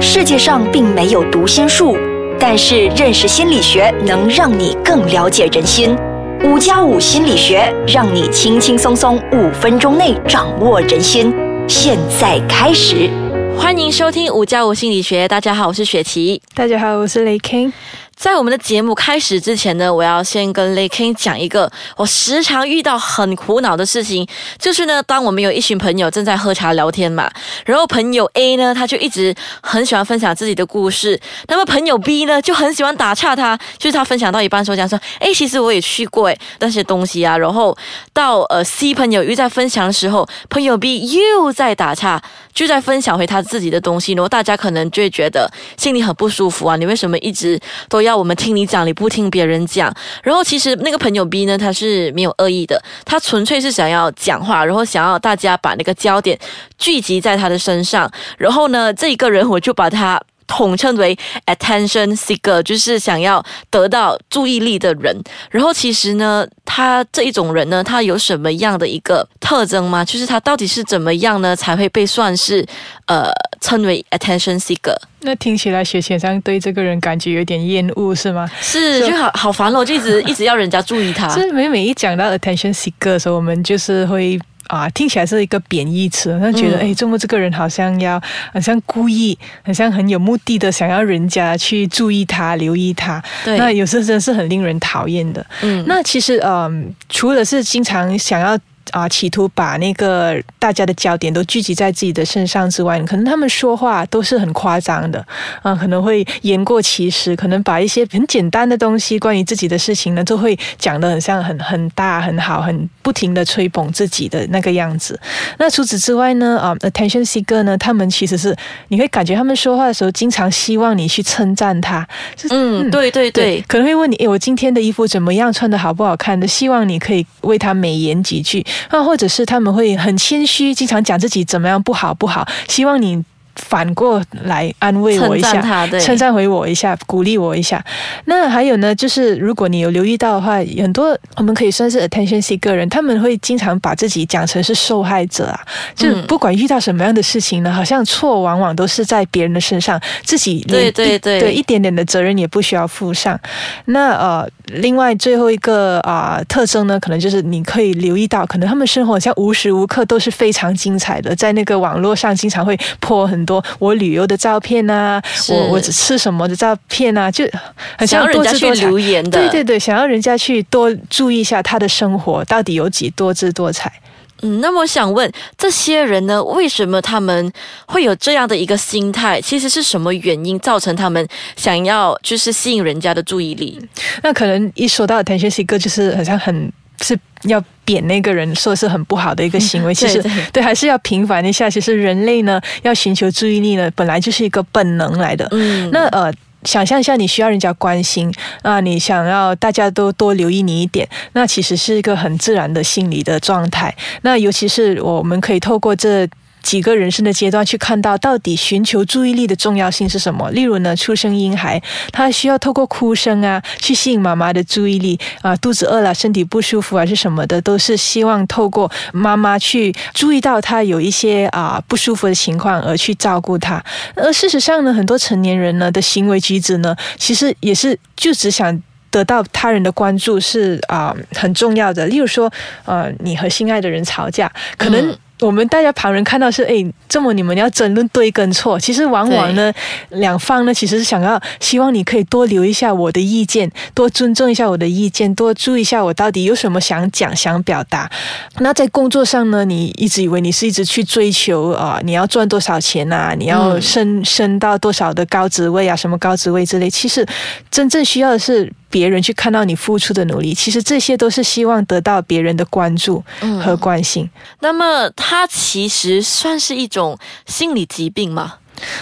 世界上并没有读心术，但是认识心理学能让你更了解人心。五加五心理学让你轻轻松松五分钟内掌握人心。现在开始，欢迎收听五加五心理学。大家好，我是雪琪。大家好，我是雷 King。在我们的节目开始之前呢，我要先跟雷 King 讲一个我时常遇到很苦恼的事情，就是呢，当我们有一群朋友正在喝茶聊天嘛，然后朋友 A 呢，他就一直很喜欢分享自己的故事，那么朋友 B 呢，就很喜欢打岔他，就是他分享到一半说讲说，哎，其实我也去过哎那些东西啊，然后到呃 C 朋友又在分享的时候，朋友 B 又在打岔，就在分享回他自己的东西，然后大家可能就会觉得心里很不舒服啊，你为什么一直都要？要我们听你讲，你不听别人讲。然后其实那个朋友 B 呢，他是没有恶意的，他纯粹是想要讲话，然后想要大家把那个焦点聚集在他的身上。然后呢，这一个人我就把他。统称为 attention seeker，就是想要得到注意力的人。然后其实呢，他这一种人呢，他有什么样的一个特征吗？就是他到底是怎么样呢，才会被算是呃称为 attention seeker？那听起来学先生对这个人感觉有点厌恶是吗？是，就好好烦了，就一直一直要人家注意他。是每每一讲到 attention seeker 的时候，我们就是会。啊，听起来是一个贬义词，那觉得哎，中国这个人好像要，好像故意，好像很有目的的想要人家去注意他、留意他。对，那有时候真的是很令人讨厌的。嗯，那其实嗯，除了是经常想要。啊，企图把那个大家的焦点都聚集在自己的身上之外，可能他们说话都是很夸张的啊，可能会言过其实，可能把一些很简单的东西，关于自己的事情呢，都会讲的很像很很大很好，很不停的吹捧自己的那个样子。那除此之外呢，啊，attention seeker 呢，他们其实是你会感觉他们说话的时候，经常希望你去称赞他。嗯，对对对，可能会问你，诶，我今天的衣服怎么样，穿的好不好看的？希望你可以为他美言几句。啊，或者是他们会很谦虚，经常讲自己怎么样不好不好，希望你。反过来安慰我一下，称赞回我一下，鼓励我一下。那还有呢，就是如果你有留意到的话，很多我们可以算是 attention seeker 人，他们会经常把自己讲成是受害者啊。就不管遇到什么样的事情呢，好像错往往都是在别人的身上，自己对对对对一点点的责任也不需要负上。那呃，另外最后一个啊特征呢，可能就是你可以留意到，可能他们生活像无时无刻都是非常精彩的，在那个网络上经常会泼很。多我旅游的照片啊，我我吃什么的照片啊，就很想要人家去留言的，对对对，想要人家去多注意一下他的生活到底有几多姿多彩。嗯，那么我想问这些人呢，为什么他们会有这样的一个心态？其实是什么原因造成他们想要就是吸引人家的注意力？那可能一说到 attention seeker，就是好像很是要。贬那个人说是很不好的一个行为，其实对还是要平反一下。其实人类呢，要寻求注意力呢，本来就是一个本能来的。嗯，那呃，想象一下，你需要人家关心啊，你想要大家都多留意你一点，那其实是一个很自然的心理的状态。那尤其是我们可以透过这。几个人生的阶段去看到到底寻求注意力的重要性是什么？例如呢，出生婴孩他需要透过哭声啊去吸引妈妈的注意力啊，肚子饿了、身体不舒服还是什么的，都是希望透过妈妈去注意到他有一些啊不舒服的情况而去照顾他。而事实上呢，很多成年人呢的行为举止呢，其实也是就只想得到他人的关注是啊很重要的。例如说，呃，你和心爱的人吵架，可能。我们大家旁人看到是，哎，这么你们要争论对跟错，其实往往呢，两方呢其实是想要希望你可以多留一下我的意见，多尊重一下我的意见，多注意一下我到底有什么想讲想表达。那在工作上呢，你一直以为你是一直去追求啊，你要赚多少钱啊，你要升升到多少的高职位啊，什么高职位之类，其实真正需要的是。别人去看到你付出的努力，其实这些都是希望得到别人的关注和关心。那么，它其实算是一种心理疾病吗？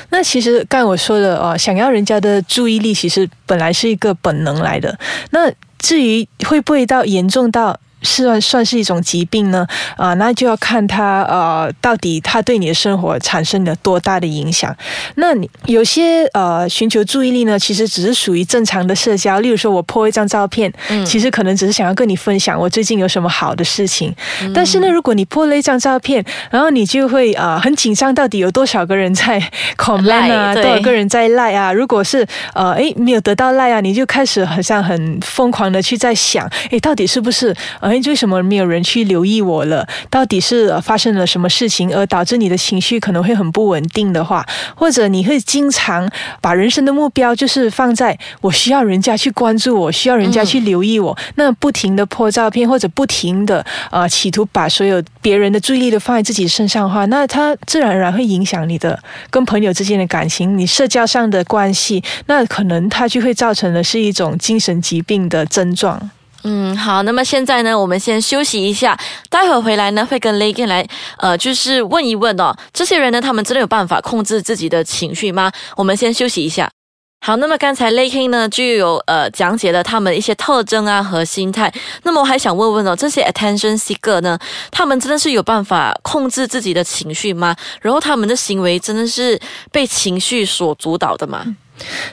那其实刚才我说的哦，想要人家的注意力，其实本来是一个本能来的。那至于会不会到严重到算算是一种疾病呢？啊，那就要看他呃，到底他对你的生活产生了多大的影响。那你有些呃，寻求注意力呢，其实只是属于正常的社交。例如说，我 po 一张照片，其实可能只是想要跟你分享我最近有什么好的事情。但是呢，如果你 po 了一张照片，然后你就会啊很紧张，到底有多少个人在 comment 啊，多少个人在赖啊？如果是呃诶没有得到赖啊，你就开始好像很疯狂的去在想，诶到底是不是？哎，为什么没有人去留意我了？到底是发生了什么事情，而导致你的情绪可能会很不稳定的话，或者你会经常把人生的目标就是放在我需要人家去关注我，需要人家去留意我，那不停的破照片，或者不停的呃企图把所有别人的注意力都放在自己身上的话，那它自然而然会影响你的跟朋友之间的感情，你社交上的关系，那可能它就会造成的是一种精神疾病的症状。嗯，好，那么现在呢，我们先休息一下，待会回来呢，会跟雷根来，呃，就是问一问哦，这些人呢，他们真的有办法控制自己的情绪吗？我们先休息一下。好，那么刚才雷根呢就有呃讲解了他们一些特征啊和心态，那么我还想问问哦，这些 attention seeker 呢，他们真的是有办法控制自己的情绪吗？然后他们的行为真的是被情绪所主导的吗？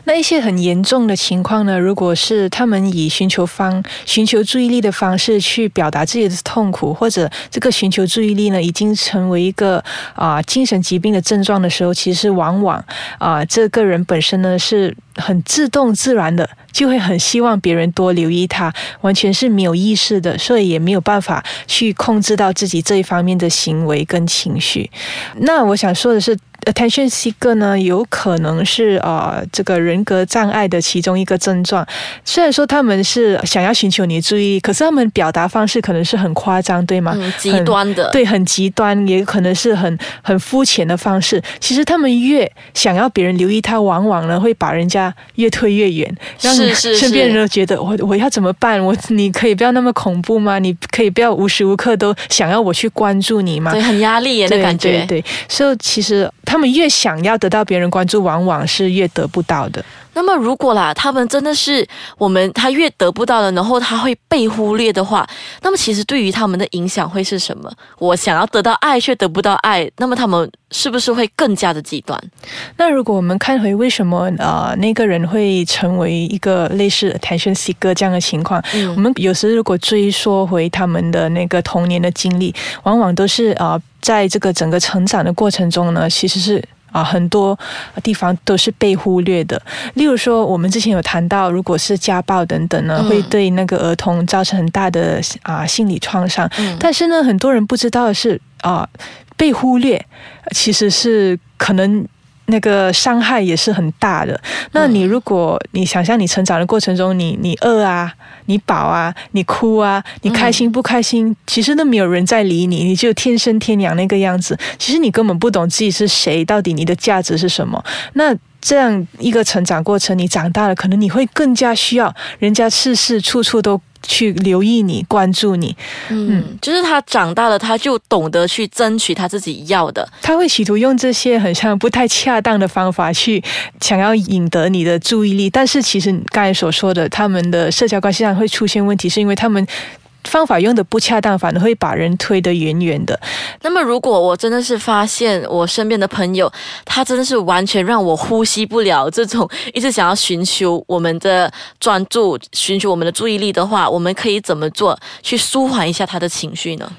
那一些很严重的情况呢？如果是他们以寻求方、寻求注意力的方式去表达自己的痛苦，或者这个寻求注意力呢，已经成为一个啊精神疾病的症状的时候，其实往往啊这个人本身呢是很自动自然的，就会很希望别人多留意他，完全是没有意识的，所以也没有办法去控制到自己这一方面的行为跟情绪。那我想说的是。Attention seeker 呢，有可能是呃这个人格障碍的其中一个症状。虽然说他们是想要寻求你的注意，可是他们表达方式可能是很夸张，对吗？极端的，对，很极端，也可能是很很肤浅的方式。其实他们越想要别人留意他，往往呢会把人家越推越远，让身边人都觉得我我要怎么办？我你可以不要那么恐怖吗？你可以不要无时无刻都想要我去关注你吗？对，很压力耶，的感觉。对，所以其实。他们越想要得到别人关注，往往是越得不到的。那么，如果啦，他们真的是我们他越得不到了，然后他会被忽略的话，那么其实对于他们的影响会是什么？我想要得到爱却得不到爱，那么他们是不是会更加的极端？那如果我们看回为什么呃那个人会成为一个类似 attention seeker 这样的情况，我们有时如果追溯回他们的那个童年的经历，往往都是呃在这个整个成长的过程中呢，其实是。啊，很多地方都是被忽略的。例如说，我们之前有谈到，如果是家暴等等呢，会对那个儿童造成很大的啊心理创伤。但是呢，很多人不知道的是啊，被忽略其实是可能。那个伤害也是很大的。那你如果你想象你成长的过程中，你你饿啊，你饱啊，你哭啊，你开心不开心，其实都没有人在理你，你就天生天养那个样子。其实你根本不懂自己是谁，到底你的价值是什么。那这样一个成长过程，你长大了，可能你会更加需要人家事事处处都。去留意你，关注你，嗯，就是他长大了，他就懂得去争取他自己要的。他会企图用这些很像不太恰当的方法去想要引得你的注意力，但是其实刚才所说的，他们的社交关系上会出现问题，是因为他们。方法用的不恰当，反而会把人推得远远的。那么，如果我真的是发现我身边的朋友，他真的是完全让我呼吸不了，这种一直想要寻求我们的专注、寻求我们的注意力的话，我们可以怎么做去舒缓一下他的情绪呢？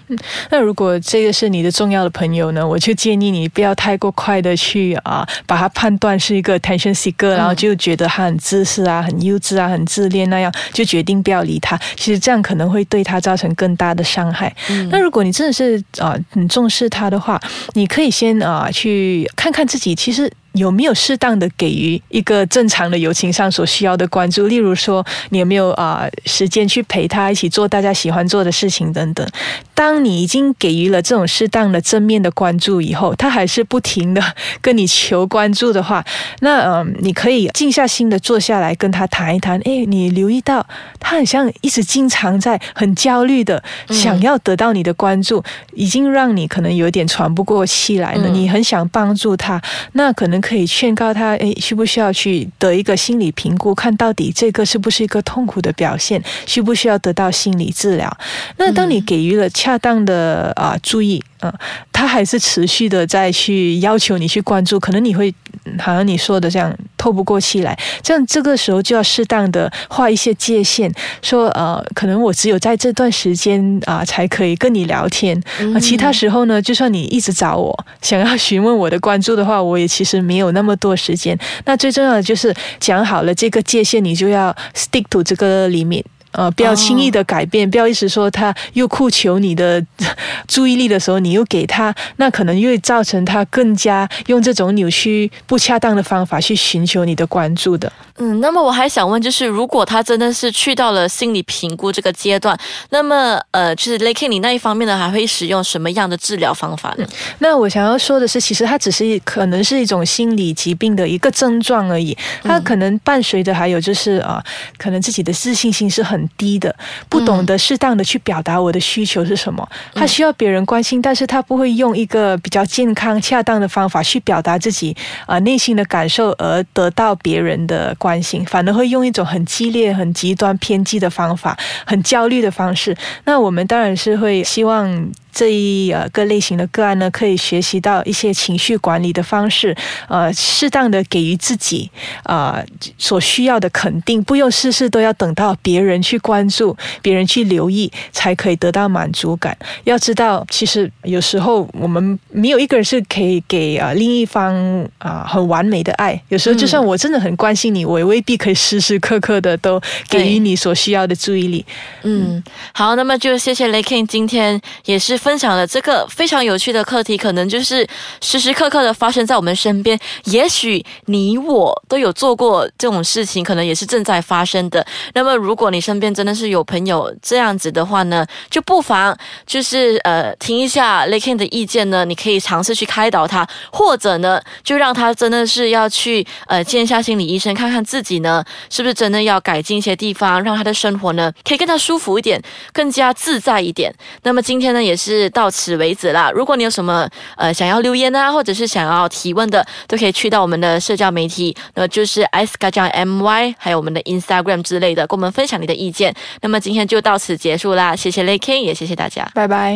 那如果这个是你的重要的朋友呢，我就建议你不要太过快的去啊，把他判断是一个 attention seeker，然后就觉得他很自私啊、很幼稚啊、很自恋那样，就决定不要理他。其实这样可能会对他。它造成更大的伤害。那如果你真的是啊很重视它的话，你可以先啊去看看自己，其实。有没有适当的给予一个正常的友情上所需要的关注？例如说，你有没有啊时间去陪他一起做大家喜欢做的事情等等？当你已经给予了这种适当的正面的关注以后，他还是不停的跟你求关注的话，那嗯，你可以静下心的坐下来跟他谈一谈。哎，你留意到他好像一直经常在很焦虑的想要得到你的关注，已经让你可能有点喘不过气来了。你很想帮助他，那可能。可以劝告他，诶，需不需要去得一个心理评估，看到底这个是不是一个痛苦的表现，需不需要得到心理治疗？那当你给予了恰当的啊注意，嗯，他还是持续的在去要求你去关注，可能你会好像你说的这样透不过气来，这样这个时候就要适当的画一些界限，说呃，可能我只有在这段时间啊才可以跟你聊天，啊，其他时候呢，就算你一直找我想要询问我的关注的话，我也其实没有那么多时间。那最重要的就是讲好了这个界限，你就要 stick to 这个里面。呃，不要轻易的改变，不要一直说他又哭求你的 注意力的时候，你又给他，那可能又会造成他更加用这种扭曲、不恰当的方法去寻求你的关注的。嗯，那么我还想问，就是如果他真的是去到了心理评估这个阶段，那么呃，就是 l a k i n 你那一方面呢，还会使用什么样的治疗方法呢？那我想要说的是，其实它只是可能是一种心理疾病的一个症状而已，它可能伴随着还有就是啊，可能自己的自信心是很低的，不懂得适当的去表达我的需求是什么，他需要别人关心，但是他不会用一个比较健康、恰当的方法去表达自己啊内心的感受，而得到别人的。关心，反而会用一种很激烈、很极端、偏激的方法，很焦虑的方式。那我们当然是会希望。这一呃个类型的个案呢，可以学习到一些情绪管理的方式，呃，适当的给予自己啊所需要的肯定，不用事事都要等到别人去关注、别人去留意才可以得到满足感。要知道，其实有时候我们没有一个人是可以给啊另一方啊很完美的爱。有时候，就算我真的很关心你，我也未必可以时时刻刻的都给予你所需要的注意力。嗯，好，那么就谢谢雷 king，今天也是。分享了这个非常有趣的课题，可能就是时时刻刻的发生在我们身边。也许你我都有做过这种事情，可能也是正在发生的。那么，如果你身边真的是有朋友这样子的话呢，就不妨就是呃听一下 Lakin 的意见呢，你可以尝试去开导他，或者呢就让他真的是要去呃见一下心理医生，看看自己呢是不是真的要改进一些地方，让他的生活呢可以更加舒服一点，更加自在一点。那么今天呢也是。是到此为止啦。如果你有什么呃想要留言啊，或者是想要提问的，都可以去到我们的社交媒体，那就是 s k a j a m y，还有我们的 Instagram 之类的，跟我们分享你的意见。那么今天就到此结束啦，谢谢 l a k e 也谢谢大家，拜拜。